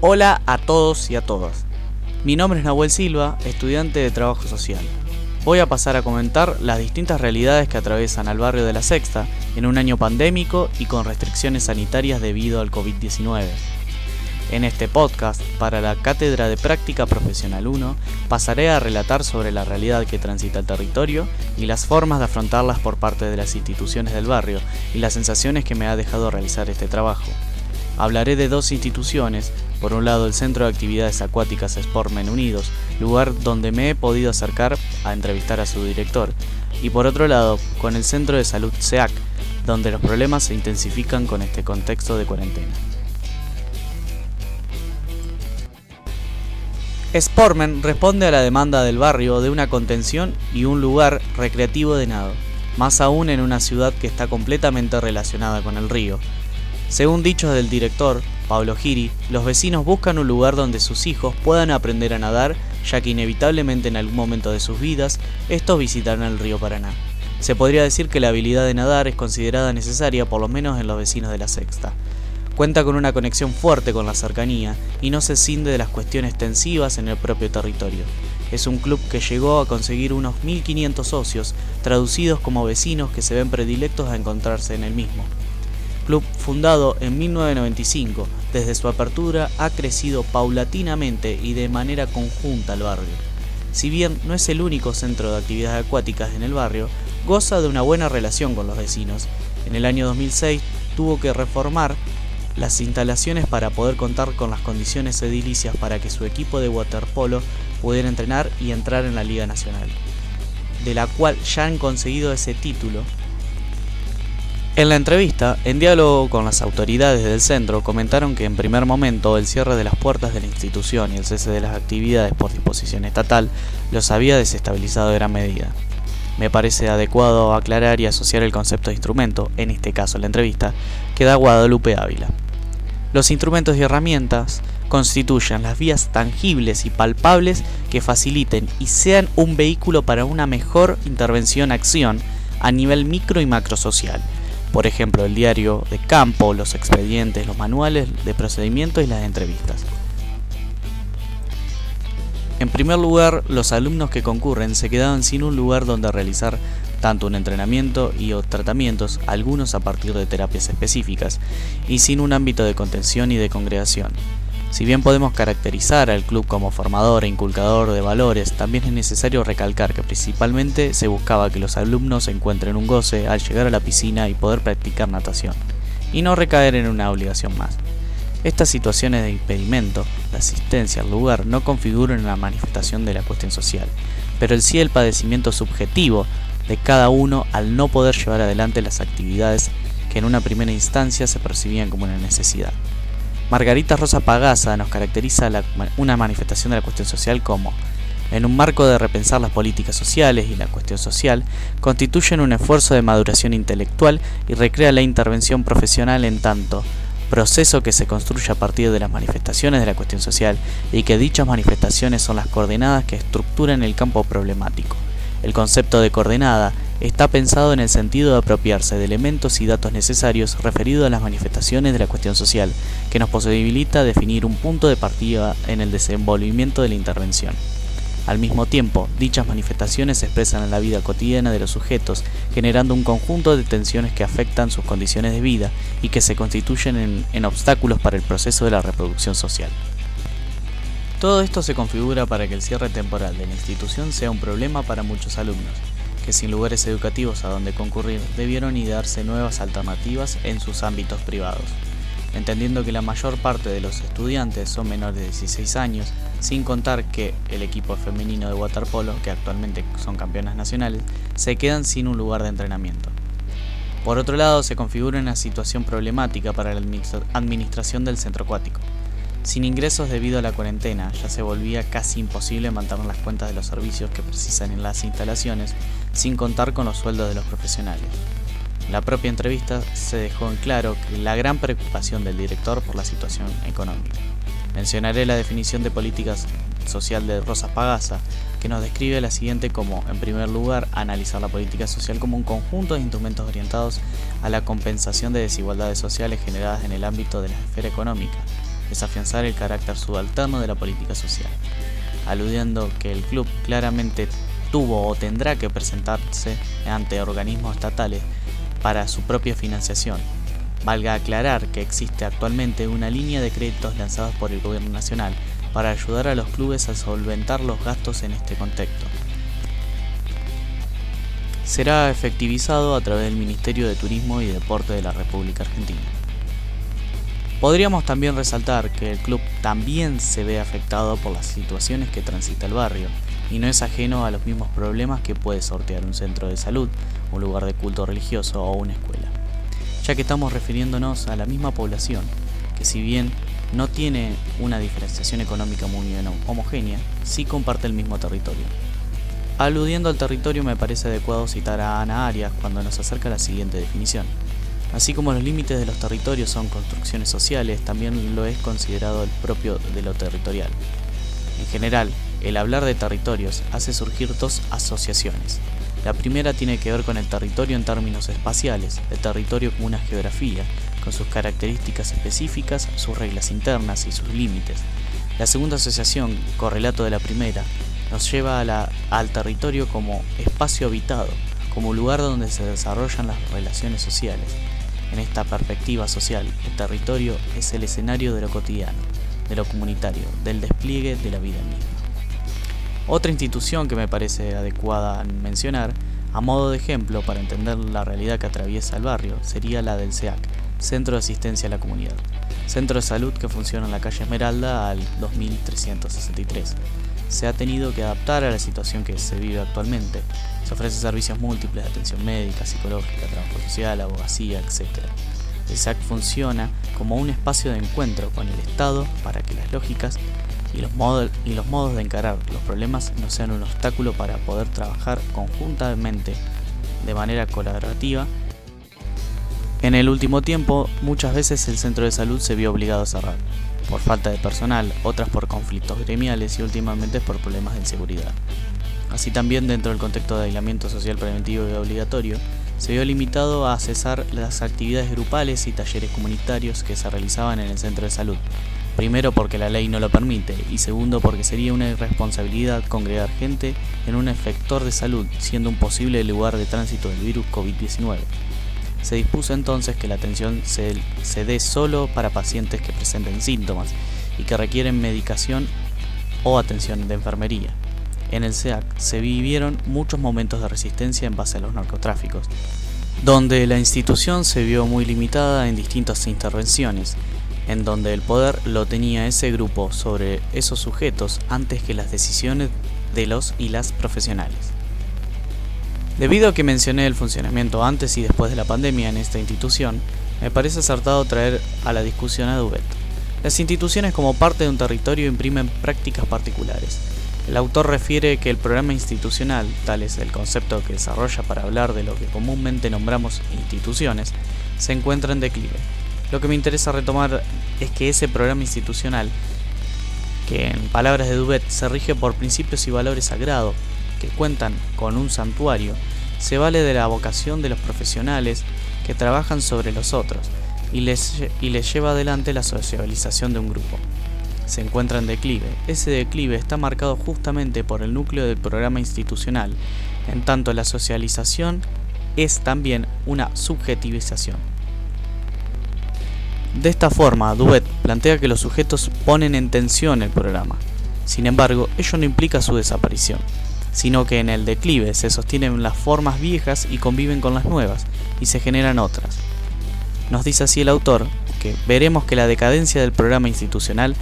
Hola a todos y a todas. Mi nombre es Nahuel Silva, estudiante de Trabajo Social. Voy a pasar a comentar las distintas realidades que atraviesan al barrio de La Sexta en un año pandémico y con restricciones sanitarias debido al COVID-19. En este podcast, para la Cátedra de Práctica Profesional 1, pasaré a relatar sobre la realidad que transita el territorio y las formas de afrontarlas por parte de las instituciones del barrio y las sensaciones que me ha dejado realizar este trabajo. Hablaré de dos instituciones, por un lado el Centro de Actividades Acuáticas Sportmen Unidos, lugar donde me he podido acercar a entrevistar a su director, y por otro lado con el Centro de Salud SEAC, donde los problemas se intensifican con este contexto de cuarentena. Sportman responde a la demanda del barrio de una contención y un lugar recreativo de nado, más aún en una ciudad que está completamente relacionada con el río. Según dichos del director, Pablo Giri, los vecinos buscan un lugar donde sus hijos puedan aprender a nadar, ya que inevitablemente en algún momento de sus vidas estos visitarán el río Paraná. Se podría decir que la habilidad de nadar es considerada necesaria por lo menos en los vecinos de la sexta. Cuenta con una conexión fuerte con la cercanía y no se cinde de las cuestiones tensivas en el propio territorio. Es un club que llegó a conseguir unos 1.500 socios, traducidos como vecinos que se ven predilectos a encontrarse en el mismo. Club fundado en 1995, desde su apertura ha crecido paulatinamente y de manera conjunta al barrio. Si bien no es el único centro de actividades acuáticas en el barrio, goza de una buena relación con los vecinos. En el año 2006 tuvo que reformar las instalaciones para poder contar con las condiciones edilicias para que su equipo de waterpolo pudiera entrenar y entrar en la Liga Nacional, de la cual ya han conseguido ese título. En la entrevista, en diálogo con las autoridades del centro, comentaron que en primer momento el cierre de las puertas de la institución y el cese de las actividades por disposición estatal los había desestabilizado de gran medida. Me parece adecuado aclarar y asociar el concepto de instrumento, en este caso la entrevista, que da Guadalupe Ávila. Los instrumentos y herramientas constituyen las vías tangibles y palpables que faciliten y sean un vehículo para una mejor intervención-acción a nivel micro y macrosocial. Por ejemplo, el diario de campo, los expedientes, los manuales de procedimiento y las entrevistas. En primer lugar, los alumnos que concurren se quedaban sin un lugar donde realizar tanto un entrenamiento y o tratamientos, algunos a partir de terapias específicas, y sin un ámbito de contención y de congregación. Si bien podemos caracterizar al club como formador e inculcador de valores, también es necesario recalcar que principalmente se buscaba que los alumnos encuentren un goce al llegar a la piscina y poder practicar natación, y no recaer en una obligación más. Estas situaciones de impedimento, de asistencia al lugar, no configuran una manifestación de la cuestión social, pero sí el padecimiento subjetivo de cada uno al no poder llevar adelante las actividades que en una primera instancia se percibían como una necesidad. Margarita Rosa Pagasa nos caracteriza una manifestación de la cuestión social como, en un marco de repensar las políticas sociales y la cuestión social, constituyen un esfuerzo de maduración intelectual y recrea la intervención profesional en tanto proceso que se construye a partir de las manifestaciones de la cuestión social y que dichas manifestaciones son las coordenadas que estructuran el campo problemático. El concepto de coordenada está pensado en el sentido de apropiarse de elementos y datos necesarios referidos a las manifestaciones de la cuestión social, que nos posibilita definir un punto de partida en el desenvolvimiento de la intervención. Al mismo tiempo, dichas manifestaciones se expresan en la vida cotidiana de los sujetos, generando un conjunto de tensiones que afectan sus condiciones de vida y que se constituyen en, en obstáculos para el proceso de la reproducción social. Todo esto se configura para que el cierre temporal de la institución sea un problema para muchos alumnos, que sin lugares educativos a donde concurrir debieron idearse nuevas alternativas en sus ámbitos privados. Entendiendo que la mayor parte de los estudiantes son menores de 16 años, sin contar que el equipo femenino de waterpolo, que actualmente son campeonas nacionales, se quedan sin un lugar de entrenamiento. Por otro lado, se configura una situación problemática para la administración del centro acuático. Sin ingresos debido a la cuarentena, ya se volvía casi imposible mantener las cuentas de los servicios que precisan en las instalaciones, sin contar con los sueldos de los profesionales. En la propia entrevista se dejó en claro que la gran preocupación del director por la situación económica. Mencionaré la definición de políticas social de Rosa Pagasa, que nos describe la siguiente como, en primer lugar, analizar la política social como un conjunto de instrumentos orientados a la compensación de desigualdades sociales generadas en el ámbito de la esfera económica, es afianzar el carácter subalterno de la política social, aludiendo que el club claramente tuvo o tendrá que presentarse ante organismos estatales para su propia financiación. Valga aclarar que existe actualmente una línea de créditos lanzados por el Gobierno Nacional para ayudar a los clubes a solventar los gastos en este contexto. Será efectivizado a través del Ministerio de Turismo y Deporte de la República Argentina. Podríamos también resaltar que el club también se ve afectado por las situaciones que transita el barrio y no es ajeno a los mismos problemas que puede sortear un centro de salud, un lugar de culto religioso o una escuela, ya que estamos refiriéndonos a la misma población, que si bien no tiene una diferenciación económica muy homogénea, sí comparte el mismo territorio. Aludiendo al territorio me parece adecuado citar a Ana Arias cuando nos acerca la siguiente definición. Así como los límites de los territorios son construcciones sociales, también lo es considerado el propio de lo territorial. En general, el hablar de territorios hace surgir dos asociaciones. La primera tiene que ver con el territorio en términos espaciales, el territorio como una geografía, con sus características específicas, sus reglas internas y sus límites. La segunda asociación, correlato de la primera, nos lleva al territorio como espacio habitado, como lugar donde se desarrollan las relaciones sociales, en esta perspectiva social, el territorio es el escenario de lo cotidiano, de lo comunitario, del despliegue de la vida misma. Otra institución que me parece adecuada mencionar, a modo de ejemplo para entender la realidad que atraviesa el barrio, sería la del CEAC, Centro de Asistencia a la Comunidad, centro de salud que funciona en la calle Esmeralda al 2363 se ha tenido que adaptar a la situación que se vive actualmente. Se ofrecen servicios múltiples de atención médica, psicológica, trabajo social, abogacía, etc. El SAC funciona como un espacio de encuentro con el Estado para que las lógicas y los, modos, y los modos de encarar los problemas no sean un obstáculo para poder trabajar conjuntamente de manera colaborativa. En el último tiempo, muchas veces el centro de salud se vio obligado a cerrar por falta de personal, otras por conflictos gremiales y últimamente por problemas de inseguridad. Así también dentro del contexto de aislamiento social preventivo y obligatorio, se vio limitado a cesar las actividades grupales y talleres comunitarios que se realizaban en el centro de salud. Primero porque la ley no lo permite y segundo porque sería una irresponsabilidad congregar gente en un efector de salud siendo un posible lugar de tránsito del virus COVID-19. Se dispuso entonces que la atención se, dé solo para pacientes que presenten síntomas y que requieren medicación o atención de enfermería. En el SEAC se vivieron muchos momentos de resistencia en base a los narcotráficos, donde la institución se vio muy limitada en distintas intervenciones, en donde el poder lo tenía ese grupo sobre esos sujetos antes que las decisiones de los y las profesionales. Debido a que mencioné el funcionamiento antes y después de la pandemia en esta institución, me parece acertado traer a la discusión a Dubet. Las instituciones como parte de un territorio imprimen prácticas particulares. El autor refiere que el programa institucional, tal es el concepto que desarrolla para hablar de lo que comúnmente nombramos instituciones, se encuentra en declive. Lo que me interesa retomar es que ese programa institucional, que en palabras de Dubet se rige por principios y valores sagrados, que cuentan con un santuario, se vale de la vocación de los profesionales que trabajan sobre los otros y les, y les lleva adelante la socialización de un grupo. Se encuentra en declive. Ese declive está marcado justamente por el núcleo del programa institucional, en tanto la socialización es también una subjetivización. De esta forma, Duet plantea que los sujetos ponen en tensión el programa. Sin embargo, ello no implica su desaparición sino que en el declive se sostienen las formas viejas y conviven con las nuevas, y se generan otras. Nos dice así el autor que veremos que la decadencia del programa institucional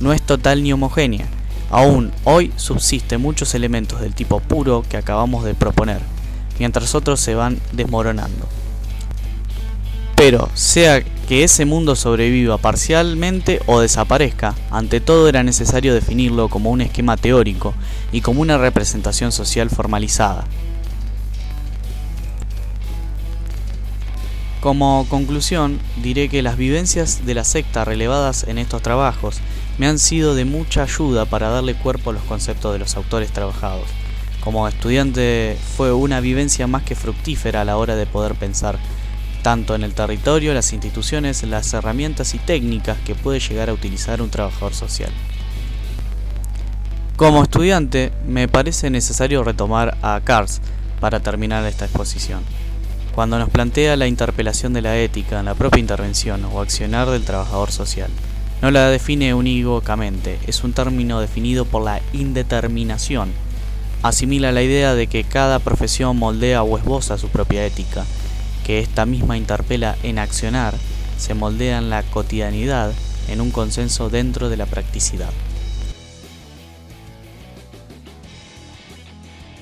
no es total ni homogénea. Aún hoy subsisten muchos elementos del tipo puro que acabamos de proponer, mientras otros se van desmoronando. Pero, sea que ese mundo sobreviva parcialmente o desaparezca, ante todo era necesario definirlo como un esquema teórico y como una representación social formalizada. Como conclusión, diré que las vivencias de la secta relevadas en estos trabajos me han sido de mucha ayuda para darle cuerpo a los conceptos de los autores trabajados. Como estudiante fue una vivencia más que fructífera a la hora de poder pensar tanto en el territorio, las instituciones, las herramientas y técnicas que puede llegar a utilizar un trabajador social. Como estudiante, me parece necesario retomar a Cars para terminar esta exposición. Cuando nos plantea la interpelación de la ética en la propia intervención o accionar del trabajador social, no la define unívocamente, es un término definido por la indeterminación. Asimila la idea de que cada profesión moldea o esboza su propia ética, que esta misma interpela en accionar, se moldea en la cotidianidad, en un consenso dentro de la practicidad.